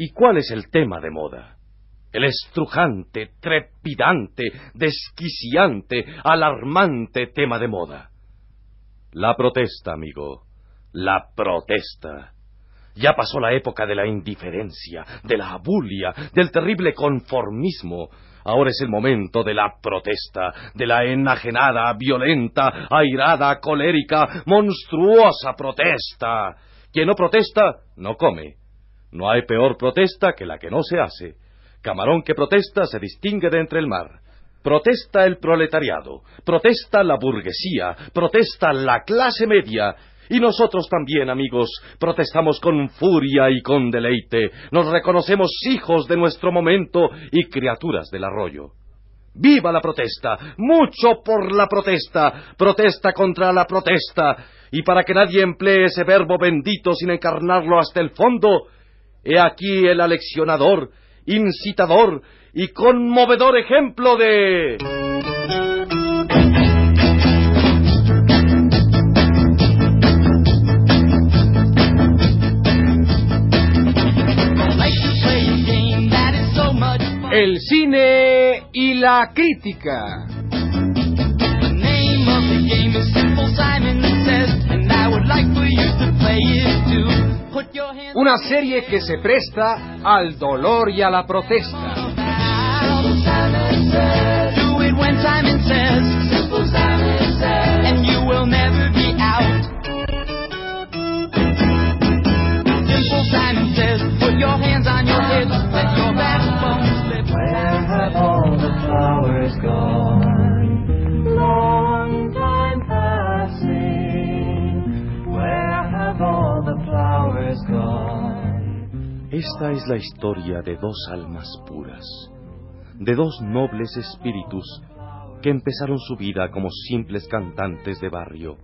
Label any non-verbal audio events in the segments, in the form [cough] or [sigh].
¿Y cuál es el tema de moda? El estrujante, trepidante, desquiciante, alarmante tema de moda. La protesta, amigo. La protesta. Ya pasó la época de la indiferencia, de la abulia, del terrible conformismo. Ahora es el momento de la protesta, de la enajenada, violenta, airada, colérica, monstruosa protesta. Quien no protesta, no come. No hay peor protesta que la que no se hace. Camarón que protesta se distingue de entre el mar. Protesta el proletariado, protesta la burguesía, protesta la clase media. Y nosotros también, amigos, protestamos con furia y con deleite. Nos reconocemos hijos de nuestro momento y criaturas del arroyo. ¡Viva la protesta! ¡Mucho por la protesta! ¡Protesta contra la protesta! Y para que nadie emplee ese verbo bendito sin encarnarlo hasta el fondo, he aquí el aleccionador, incitador y conmovedor ejemplo de... El cine y la crítica. Una serie que se presta al dolor y a la protesta. Esta es la historia de dos almas puras, de dos nobles espíritus que empezaron su vida como simples cantantes de barrio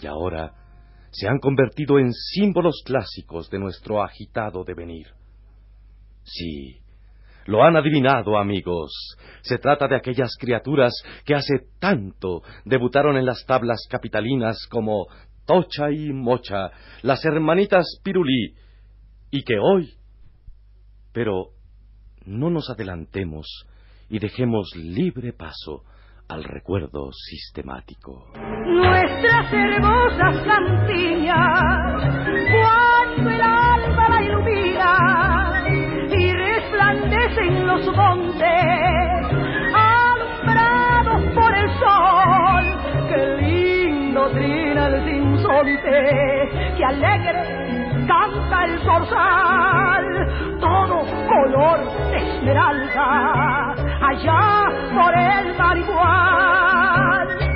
y ahora se han convertido en símbolos clásicos de nuestro agitado devenir. Sí, lo han adivinado, amigos. Se trata de aquellas criaturas que hace tanto debutaron en las tablas capitalinas como Tocha y Mocha, las hermanitas Pirulí, y que hoy... Pero no nos adelantemos y dejemos libre paso al recuerdo sistemático. Nuestras hermosas cantillas, cuando el alma la ilumina y resplandecen los montes, alumbrados por el sol, qué lindo trina el sinsonte, qué alegre canta el zorzal, todo color de esmeralda, allá por el.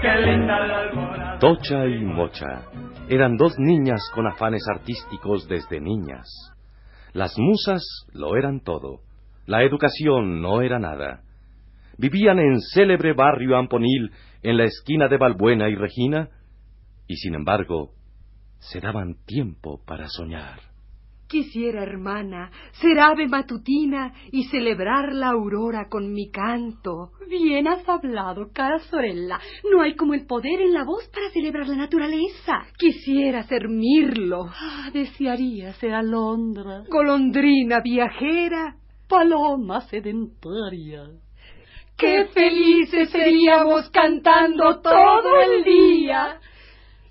Qué linda la Tocha y Mocha eran dos niñas con afanes artísticos desde niñas. Las musas lo eran todo, la educación no era nada. Vivían en célebre barrio Amponil, en la esquina de Balbuena y Regina, y sin embargo, se daban tiempo para soñar. Quisiera, hermana, ser ave matutina y celebrar la aurora con mi canto. Bien has hablado, cara Sorella. No hay como el poder en la voz para celebrar la naturaleza. Quisiera ser mirlo. Ah, desearía ser alondra. Golondrina viajera. Paloma sedentaria. ¡Qué felices seríamos cantando todo el día!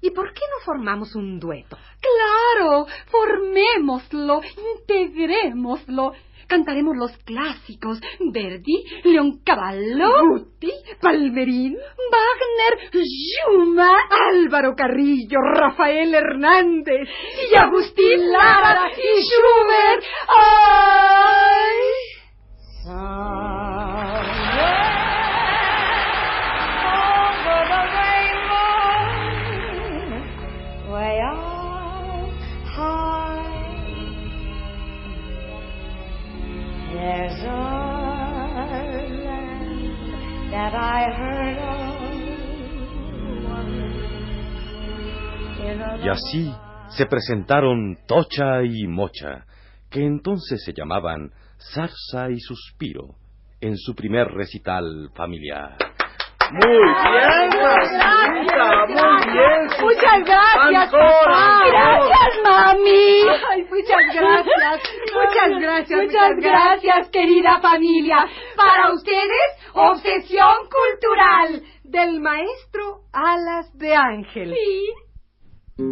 ¿Y por qué no formamos un dueto? Claro, formémoslo, integrémoslo. Cantaremos los clásicos, Verdi, Leoncavallo, Guti, Palmerín, Wagner, Schumann, Álvaro Carrillo, Rafael Hernández y Agustín Lara y Schubert. ¡Ay! Y así se presentaron Tocha y Mocha, que entonces se llamaban Zarza y Suspiro, en su primer recital familiar. Muy bien, muy bien. Muchas gracias, papá. Gracias, mami. Ay, muchas gracias. Muchas gracias. Muchas, gracias, querida familia. Para ustedes, obsesión cultural. Del maestro Alas de Ángel. Sí. Por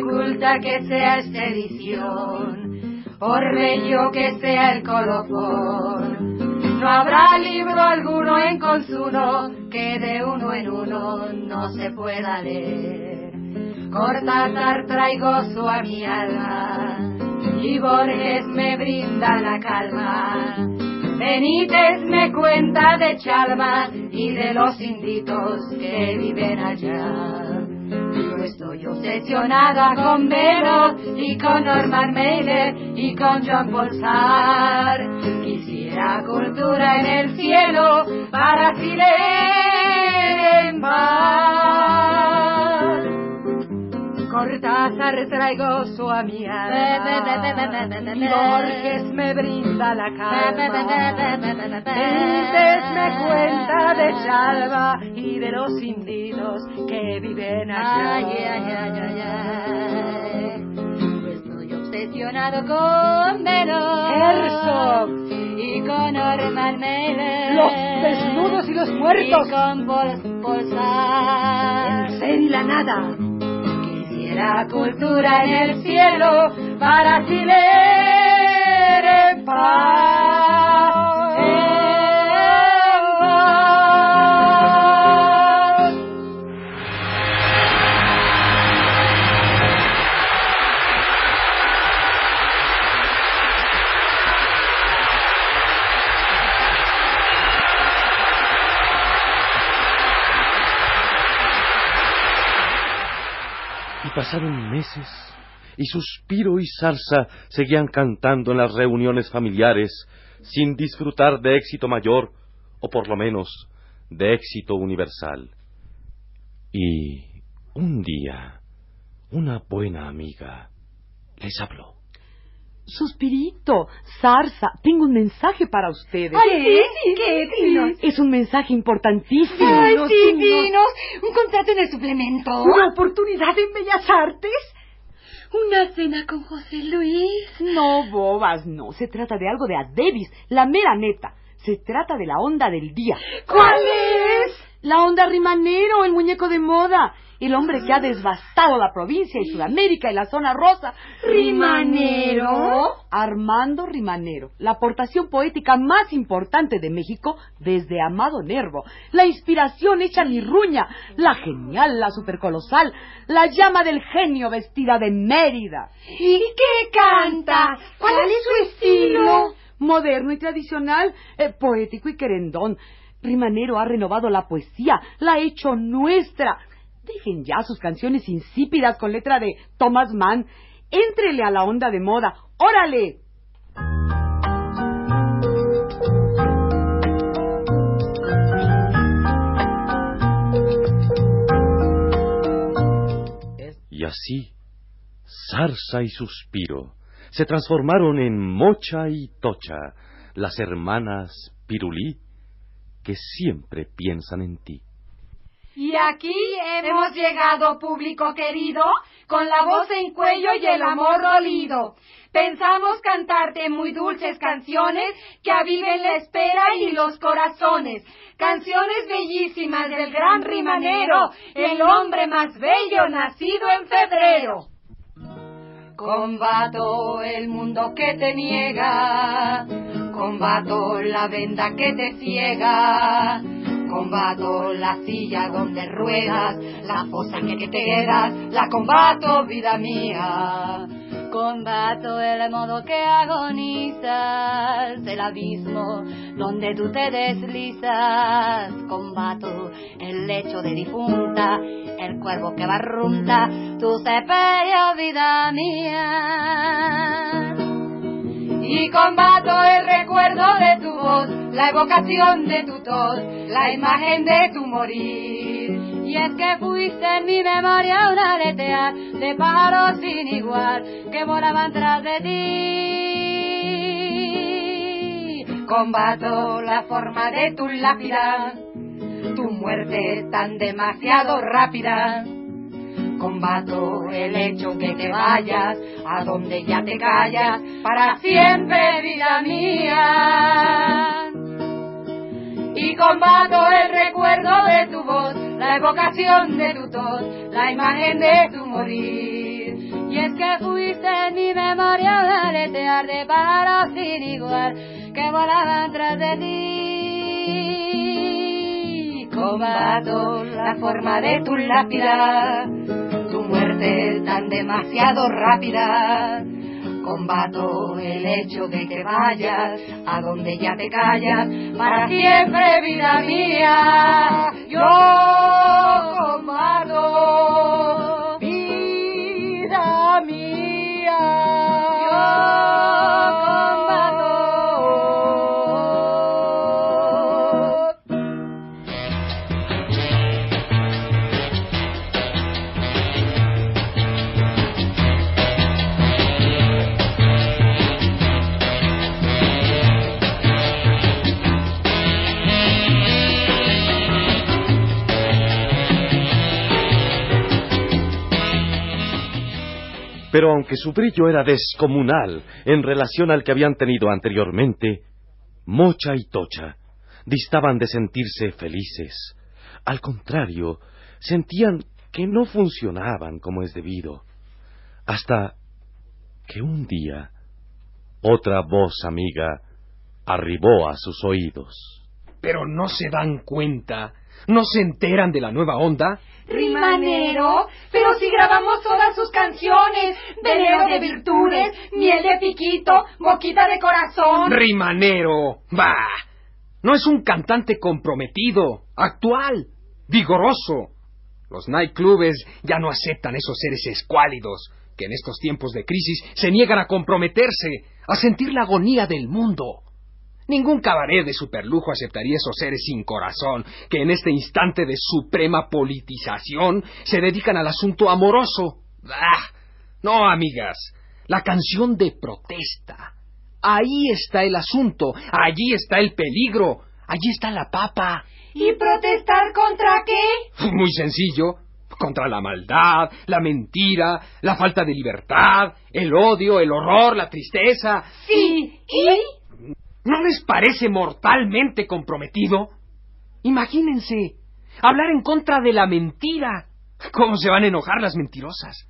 culta que sea esta edición, por bello que sea el colofón, no habrá libro alguno en consuno que de uno en uno no se pueda leer. Cortázar traigo su a y Borges me brinda la calma. Benítez me cuenta de Chalma y de los inditos que viven allá. Yo estoy obsesionada con Vero y con Norman Mailer y con John Sartre. Quisiera cultura en el cielo para leer en paz. Cortázar traigo su amiga y Borges me brinda la calma. Benítez me cuenta de Chalva y de los indios que viven allá. Ay, ay, ay, ay, ay. Estoy obsesionado con Vero. Herzog. Y con Norman Mailer. Los desnudos y los muertos. Y con. El ser y la nada. Quisiera cultura en el cielo para paz. Pasaron meses, y Suspiro y Zarza seguían cantando en las reuniones familiares, sin disfrutar de éxito mayor, o por lo menos de éxito universal. Y un día, una buena amiga les habló. Suspirito, Zarza, tengo un mensaje para ustedes. Ay, sí, ¿qué? Dinos. Es un mensaje importantísimo. Ay, sí, no. dinos. Un contrato en el suplemento. ¿Una oportunidad en Bellas Artes? Una cena con José Luis. No, bobas, no. Se trata de algo de a Davis, la mera neta. Se trata de la onda del día. ¿Cuál es? La onda rimanero, el muñeco de moda. El hombre que ha devastado la provincia y Sudamérica y la zona rosa. ¿Rimanero? Armando Rimanero, la aportación poética más importante de México desde Amado Nervo. La inspiración hecha mirruña, la genial, la supercolosal, la llama del genio vestida de Mérida. ¿Y qué canta? ¿Cuál es su estilo? Moderno y tradicional, eh, poético y querendón. Rimanero ha renovado la poesía, la ha hecho nuestra. Dejen ya sus canciones insípidas con letra de Thomas Mann. Éntrele a la onda de moda. ¡Órale! Y así, Zarza y Suspiro se transformaron en Mocha y Tocha, las hermanas Pirulí, que siempre piensan en ti. Y aquí hemos llegado, público querido, con la voz en cuello y el amor dolido. Pensamos cantarte muy dulces canciones que aviven la espera y los corazones. Canciones bellísimas del gran rimanero, el hombre más bello nacido en febrero. Combato el mundo que te niega, combato la venda que te ciega, combato la silla donde ruedas, la fosa que te quedas, la combato vida mía. Combato el modo que agonizas, el abismo donde tú te deslizas. Combato el lecho de difunta, el cuervo que barrunta, tu sepelio, vida mía. Y combato el recuerdo de tu voz, la evocación de tu tos, la imagen de tu morir. Y es que fuiste en mi memoria una aletea de pájaros sin igual que volaban tras de ti. combato la forma de tu lápida, tu muerte tan demasiado rápida. Combato el hecho que te vayas a donde ya te callas para siempre, vida mía. Y combato el recuerdo de tu voz, la evocación de tu tos, la imagen de tu morir. Y es que fuiste mi memoria de aletear de pájaros sin igual que volaban tras de ti. Combato la forma de tu lápida, tan demasiado rápida. Combato el hecho de que vayas a donde ya te callas para siempre, vida mía. Yo Pero aunque su brillo era descomunal en relación al que habían tenido anteriormente, Mocha y Tocha distaban de sentirse felices. Al contrario, sentían que no funcionaban como es debido. Hasta que un día otra voz amiga arribó a sus oídos. Pero no se dan cuenta, no se enteran de la nueva onda. Rimanero, pero si grabamos todas sus canciones, veneno de virtudes, miel de piquito, boquita de corazón. Rimanero, bah, no es un cantante comprometido, actual, vigoroso. Los nightclubes ya no aceptan esos seres escuálidos que en estos tiempos de crisis se niegan a comprometerse, a sentir la agonía del mundo. Ningún cabaret de superlujo aceptaría esos seres sin corazón que en este instante de suprema politización se dedican al asunto amoroso. ¡Ah! No, amigas, la canción de protesta. Ahí está el asunto, allí está el peligro, allí está la papa. ¿Y protestar contra qué? [laughs] Muy sencillo. Contra la maldad, la mentira, la falta de libertad, el odio, el horror, la tristeza. Sí, ¿y? ¿No les parece mortalmente comprometido? Imagínense, hablar en contra de la mentira. ¿Cómo se van a enojar las mentirosas?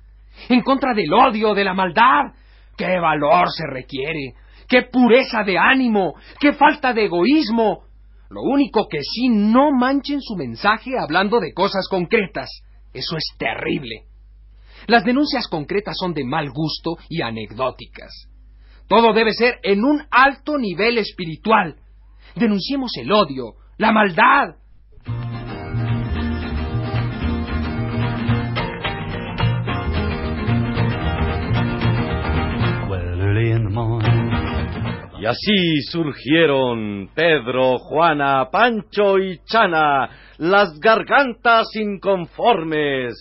En contra del odio, de la maldad. ¿Qué valor se requiere? ¿Qué pureza de ánimo? ¿Qué falta de egoísmo? Lo único que sí, no manchen su mensaje hablando de cosas concretas. Eso es terrible. Las denuncias concretas son de mal gusto y anecdóticas. Todo debe ser en un alto nivel espiritual. Denunciemos el odio, la maldad. Y así surgieron Pedro, Juana, Pancho y Chana, las gargantas inconformes.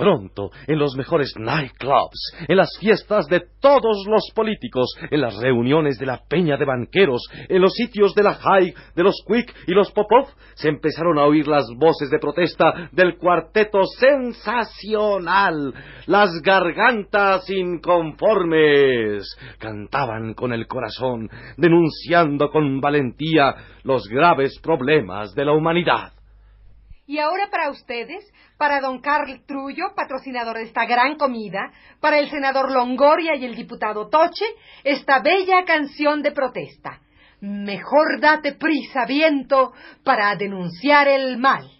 Pronto, en los mejores nightclubs, en las fiestas de todos los políticos, en las reuniones de la peña de banqueros, en los sitios de la High, de los Quick y los Popov, se empezaron a oír las voces de protesta del cuarteto sensacional, las gargantas inconformes. Cantaban con el corazón, denunciando con valentía los graves problemas de la humanidad. Y ahora para ustedes, para don Carl Trullo, patrocinador de esta gran comida, para el senador Longoria y el diputado Toche, esta bella canción de protesta. Mejor date prisa, viento, para denunciar el mal.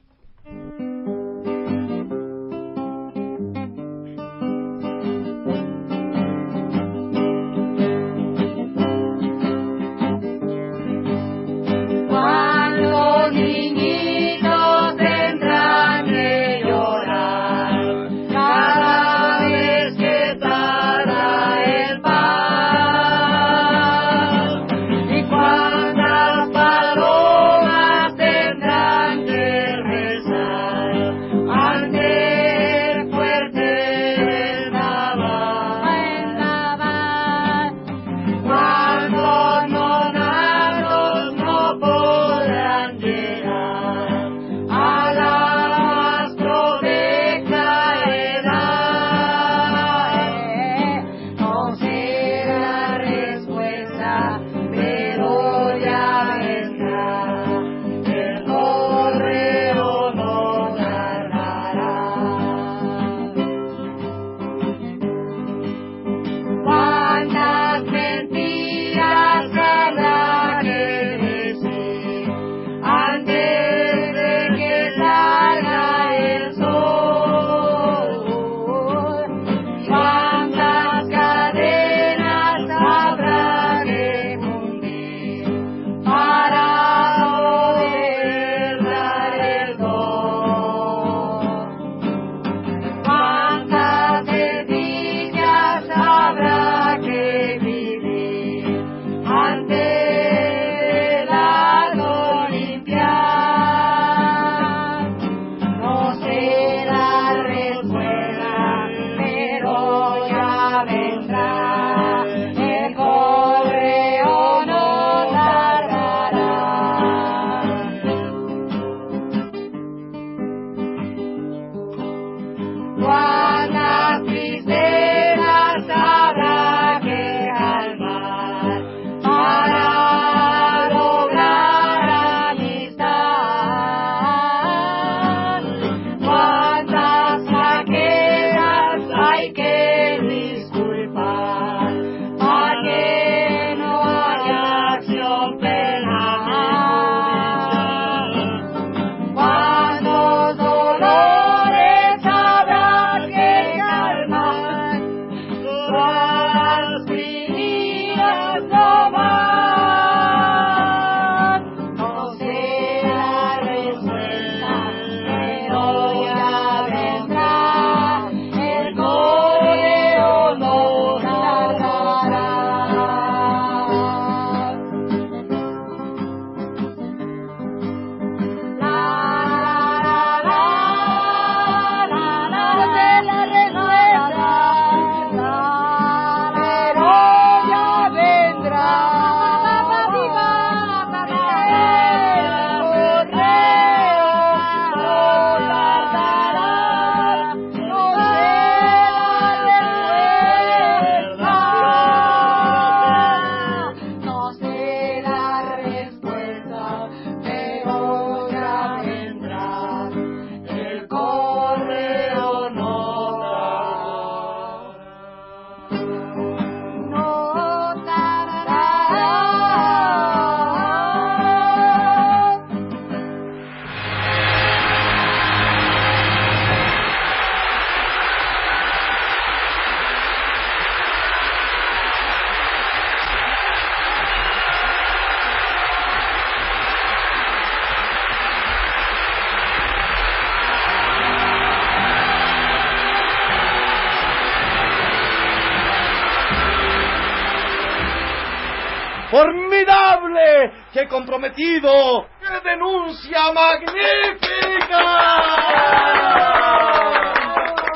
¡Qué comprometido! ¡Qué denuncia magnífica!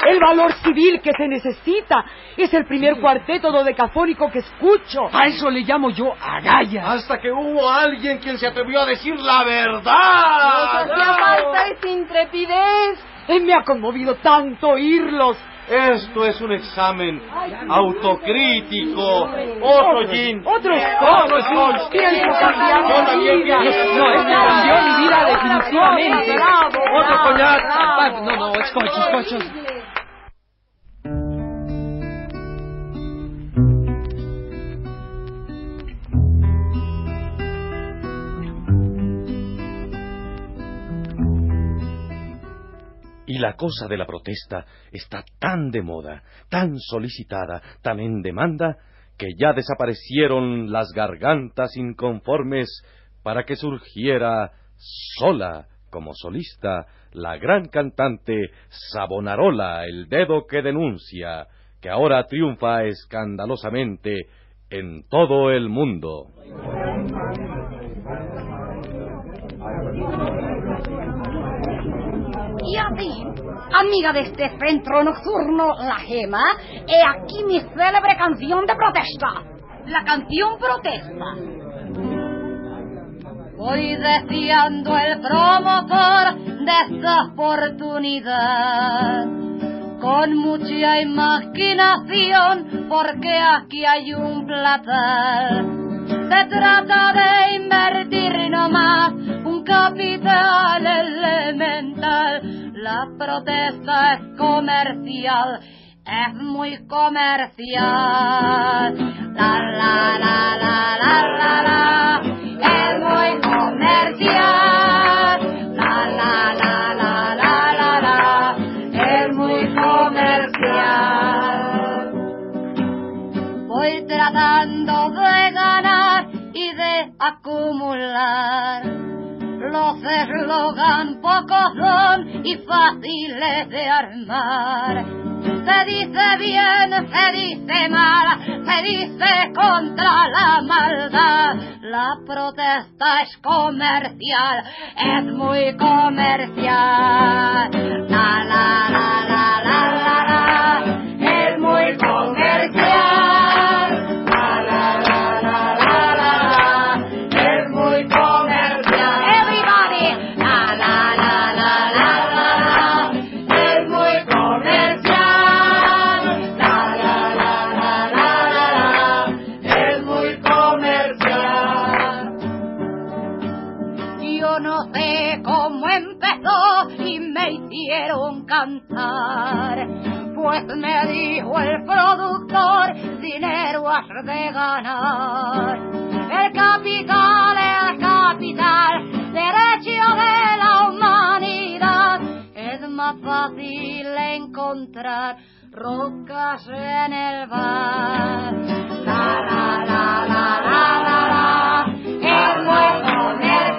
El valor civil que se necesita es el primer cuarteto dodecafónico que escucho. A eso le llamo yo agallas. Hasta que hubo alguien quien se atrevió a decir la verdad. Hacía falta esa intrepidez. Me ha conmovido tanto oírlos. Esto es un examen autocrítico. Otro gin. Otro Otro scotch. scotch. Pienso cambiar Yo mi también. No, es cambió mi vida definitivamente. Otro coñac. No, no, escocho, escocho. Y la cosa de la protesta está tan de moda, tan solicitada, tan en demanda, que ya desaparecieron las gargantas inconformes para que surgiera sola como solista la gran cantante Sabonarola, el dedo que denuncia, que ahora triunfa escandalosamente en todo el mundo. Y a ti, amiga de este centro nocturno, La Gema, he aquí mi célebre canción de protesta. La canción protesta. Voy deseando el promotor de esta oportunidad. Con mucha imaginación, porque aquí hay un platal. Se trata de invertir nomás un capital elemental. La protesta es comercial, es muy comercial. La la la la la la Los eslogan pocos son y fáciles de armar. Se dice bien, se dice mal, se dice contra la maldad. La protesta es comercial, es muy comercial. La la la la me dijo el productor, dinero has de ganar. El capital, el capital, derecho de la humanidad. Es más fácil encontrar rocas en el bar. La la la la la la la, es muy comercial.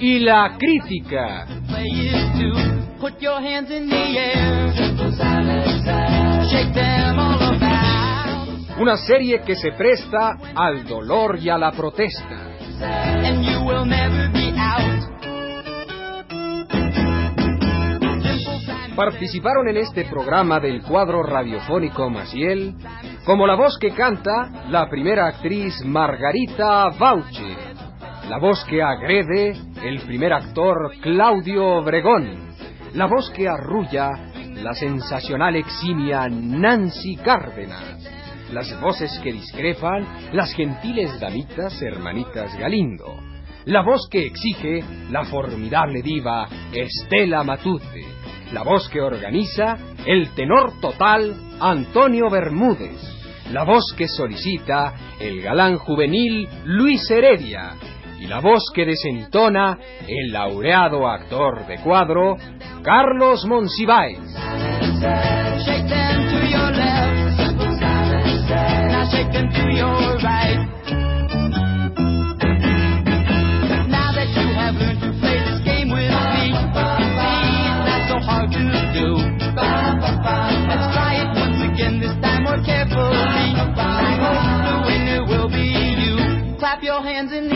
y la crítica. Una serie que se presta al dolor y a la protesta. Participaron en este programa del cuadro radiofónico Maciel, como la voz que canta, la primera actriz Margarita Bauche, la voz que agrede, el primer actor Claudio Obregón, la voz que arrulla, la sensacional eximia Nancy Cárdenas, las voces que discrepan, las gentiles damitas hermanitas Galindo, la voz que exige, la formidable diva Estela Matute, la voz que organiza, el tenor total Antonio Bermúdez, la voz que solicita, el galán juvenil Luis Heredia, y la voz que desentona, el laureado actor de cuadro Carlos Monsiváis. Hands in.